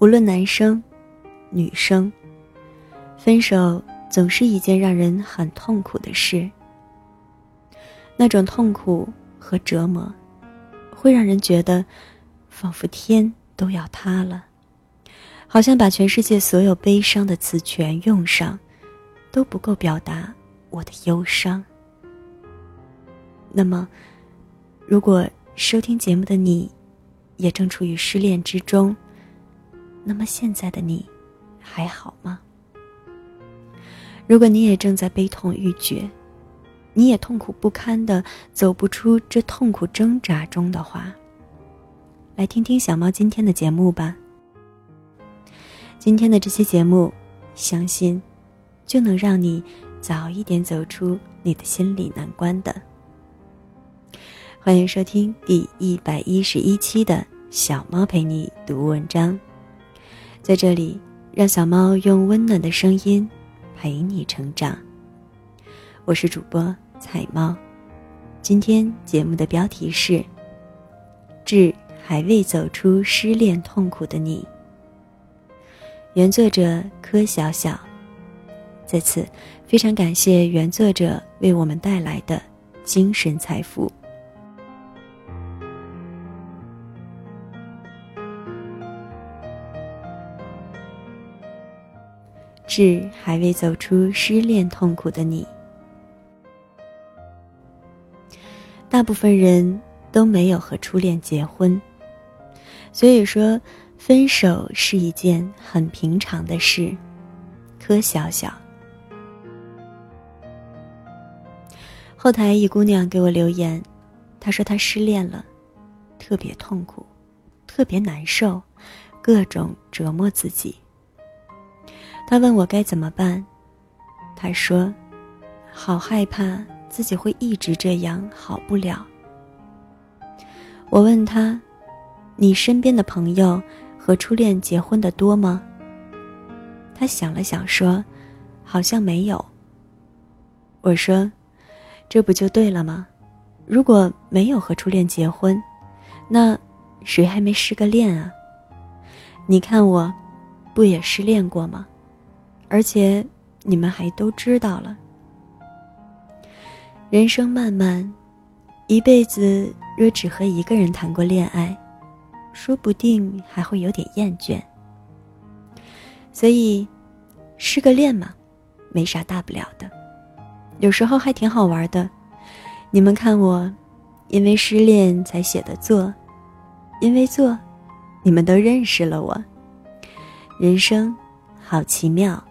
无论男生、女生，分手总是一件让人很痛苦的事。那种痛苦和折磨，会让人觉得，仿佛天都要塌了，好像把全世界所有悲伤的词全用上，都不够表达我的忧伤。那么，如果收听节目的你，也正处于失恋之中，那么现在的你，还好吗？如果你也正在悲痛欲绝，你也痛苦不堪的走不出这痛苦挣扎中的话，来听听小猫今天的节目吧。今天的这期节目，相信就能让你早一点走出你的心理难关的。欢迎收听第一百一十一期的小猫陪你读文章，在这里，让小猫用温暖的声音陪你成长。我是主播。彩猫，今天节目的标题是《致还未走出失恋痛苦的你》。原作者柯小小，在此非常感谢原作者为我们带来的精神财富。致还未走出失恋痛苦的你。大部分人都没有和初恋结婚，所以说分手是一件很平常的事。柯小小，后台一姑娘给我留言，她说她失恋了，特别痛苦，特别难受，各种折磨自己。他问我该怎么办，他说，好害怕。自己会一直这样好不了。我问他：“你身边的朋友和初恋结婚的多吗？”他想了想说：“好像没有。”我说：“这不就对了吗？如果没有和初恋结婚，那谁还没失个恋啊？你看我，不也失恋过吗？而且你们还都知道了。”人生漫漫，一辈子若只和一个人谈过恋爱，说不定还会有点厌倦。所以，失个恋嘛，没啥大不了的，有时候还挺好玩的。你们看我，因为失恋才写的作，因为作，你们都认识了我。人生，好奇妙，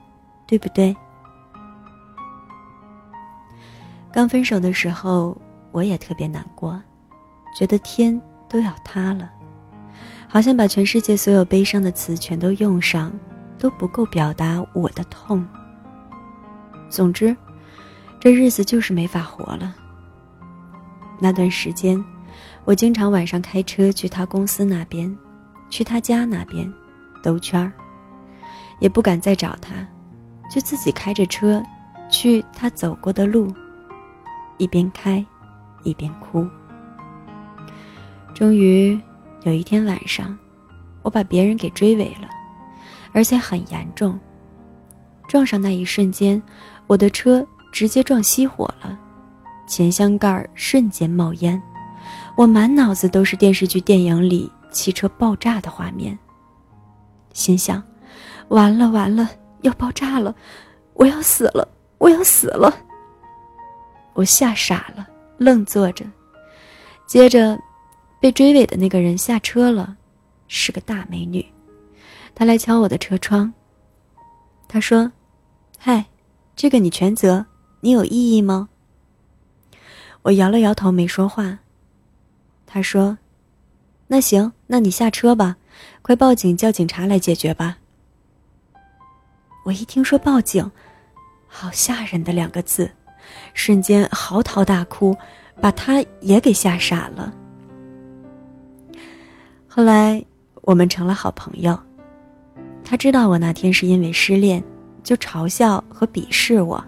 对不对？刚分手的时候，我也特别难过，觉得天都要塌了，好像把全世界所有悲伤的词全都用上，都不够表达我的痛。总之，这日子就是没法活了。那段时间，我经常晚上开车去他公司那边，去他家那边，兜圈儿，也不敢再找他，就自己开着车，去他走过的路。一边开，一边哭。终于有一天晚上，我把别人给追尾了，而且很严重。撞上那一瞬间，我的车直接撞熄火了，前箱盖瞬间冒烟，我满脑子都是电视剧、电影里汽车爆炸的画面。心想：完了完了，要爆炸了，我要死了，我要死了。我吓傻了，愣坐着。接着，被追尾的那个人下车了，是个大美女。她来敲我的车窗。她说：“嗨，这个你全责，你有异议吗？”我摇了摇头，没说话。她说：“那行，那你下车吧，快报警叫警察来解决吧。”我一听说报警，好吓人的两个字。瞬间嚎啕大哭，把他也给吓傻了。后来我们成了好朋友，他知道我那天是因为失恋，就嘲笑和鄙视我，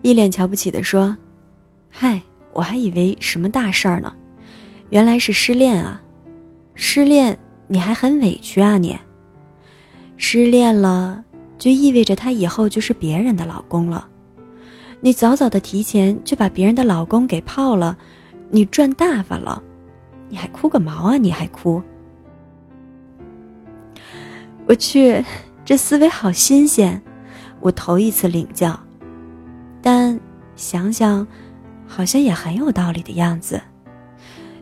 一脸瞧不起的说：“嗨，我还以为什么大事儿呢，原来是失恋啊！失恋你还很委屈啊你？失恋了，就意味着她以后就是别人的老公了。你早早的提前就把别人的老公给泡了，你赚大发了，你还哭个毛啊！你还哭？我去，这思维好新鲜，我头一次领教。但想想，好像也很有道理的样子。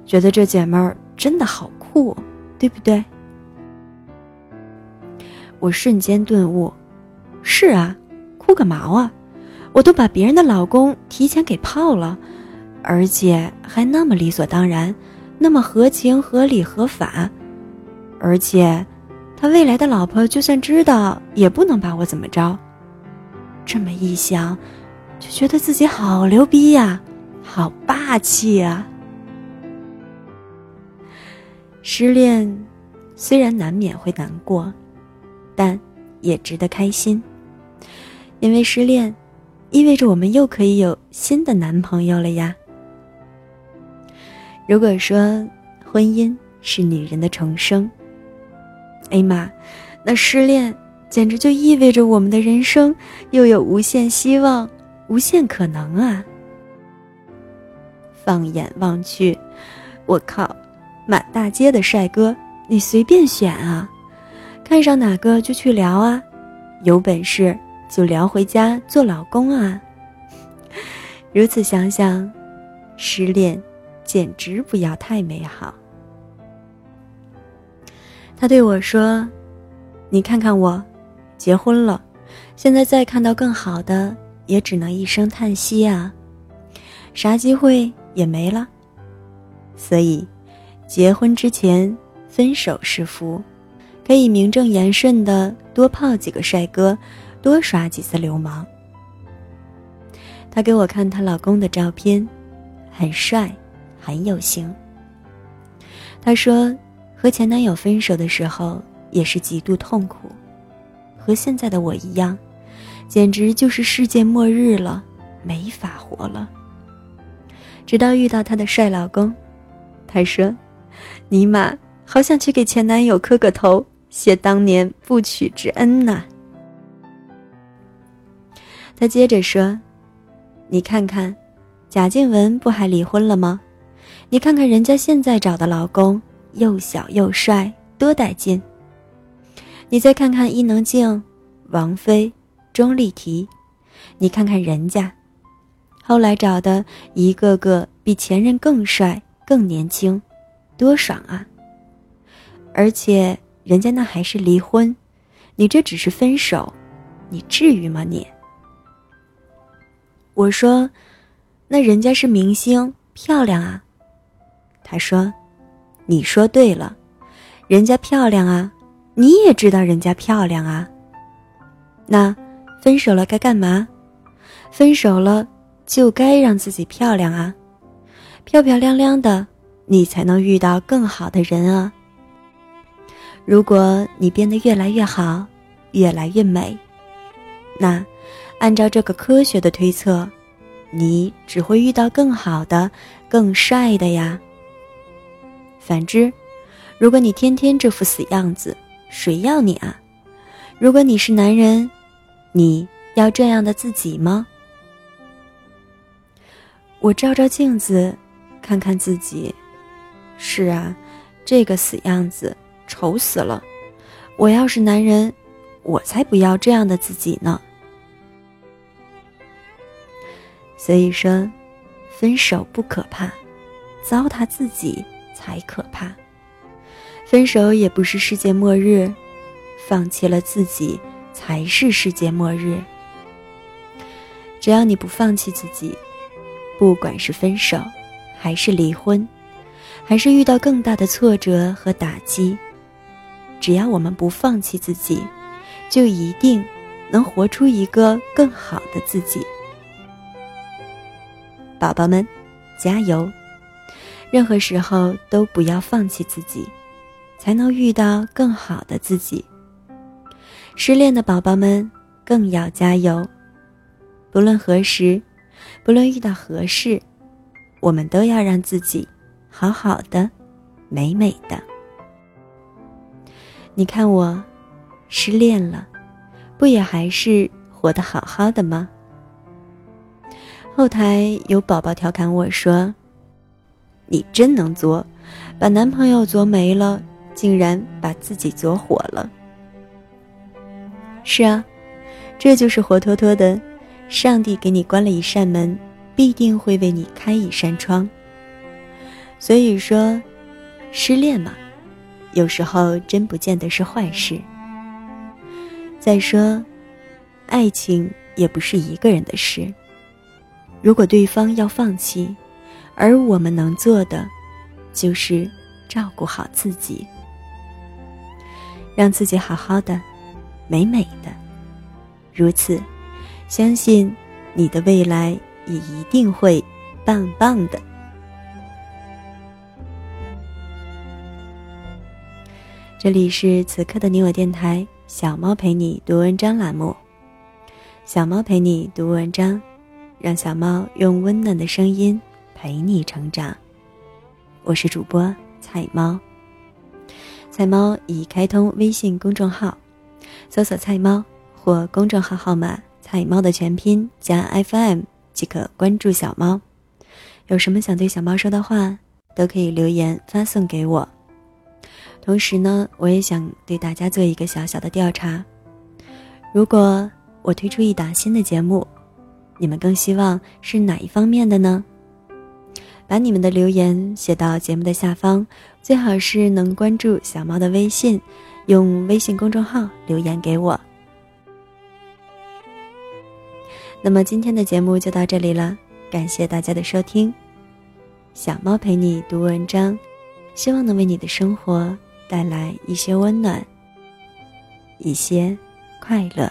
觉得这姐们儿真的好酷，对不对？我瞬间顿悟，是啊，哭个毛啊！我都把别人的老公提前给泡了，而且还那么理所当然，那么合情合理合法，而且，他未来的老婆就算知道，也不能把我怎么着。这么一想，就觉得自己好牛逼呀，好霸气呀！失恋，虽然难免会难过，但也值得开心，因为失恋，意味着我们又可以有新的男朋友了呀。如果说婚姻是女人的重生，哎妈，那失恋简直就意味着我们的人生又有无限希望、无限可能啊！放眼望去，我靠！满大街的帅哥，你随便选啊，看上哪个就去聊啊，有本事就聊回家做老公啊。如此想想，失恋简直不要太美好。他对我说：“你看看我，结婚了，现在再看到更好的，也只能一声叹息啊，啥机会也没了。”所以。结婚之前，分手是福，可以名正言顺的多泡几个帅哥，多耍几次流氓。她给我看她老公的照片，很帅，很有型。她说，和前男友分手的时候也是极度痛苦，和现在的我一样，简直就是世界末日了，没法活了。直到遇到她的帅老公，她说。尼玛，好想去给前男友磕个头，谢当年不娶之恩呐！他接着说：“你看看，贾静雯不还离婚了吗？你看看人家现在找的老公，又小又帅，多带劲！你再看看伊能静、王菲、钟丽缇，你看看人家，后来找的一个个比前任更帅、更年轻。”多爽啊！而且人家那还是离婚，你这只是分手，你至于吗你？我说，那人家是明星，漂亮啊。他说，你说对了，人家漂亮啊，你也知道人家漂亮啊。那分手了该干嘛？分手了就该让自己漂亮啊，漂漂亮亮的。你才能遇到更好的人啊！如果你变得越来越好，越来越美，那按照这个科学的推测，你只会遇到更好的、更帅的呀。反之，如果你天天这副死样子，谁要你啊？如果你是男人，你要这样的自己吗？我照照镜子，看看自己。是啊，这个死样子，丑死了！我要是男人，我才不要这样的自己呢。所以说，分手不可怕，糟蹋自己才可怕。分手也不是世界末日，放弃了自己才是世界末日。只要你不放弃自己，不管是分手，还是离婚。还是遇到更大的挫折和打击，只要我们不放弃自己，就一定能活出一个更好的自己。宝宝们，加油！任何时候都不要放弃自己，才能遇到更好的自己。失恋的宝宝们更要加油！不论何时，不论遇到何事，我们都要让自己。好好的，美美的。你看我，失恋了，不也还是活得好好的吗？后台有宝宝调侃我说：“你真能作，把男朋友作没了，竟然把自己作火了。”是啊，这就是活脱脱的，上帝给你关了一扇门，必定会为你开一扇窗。所以说，失恋嘛，有时候真不见得是坏事。再说，爱情也不是一个人的事。如果对方要放弃，而我们能做的，就是照顾好自己，让自己好好的、美美的。如此，相信你的未来也一定会棒棒的。这里是此刻的你我电台，小猫陪你读文章栏目。小猫陪你读文章。让小猫用温暖的声音陪你成长。我是主播菜猫。菜猫已开通微信公众号，搜索“菜猫”或公众号号码“菜猫”的全拼加 FM 即可关注小猫。有什么想对小猫说的话，都可以留言发送给我。同时呢，我也想对大家做一个小小的调查：如果我推出一档新的节目，你们更希望是哪一方面的呢？把你们的留言写到节目的下方，最好是能关注小猫的微信，用微信公众号留言给我。那么今天的节目就到这里了，感谢大家的收听。小猫陪你读文章，希望能为你的生活带来一些温暖，一些快乐。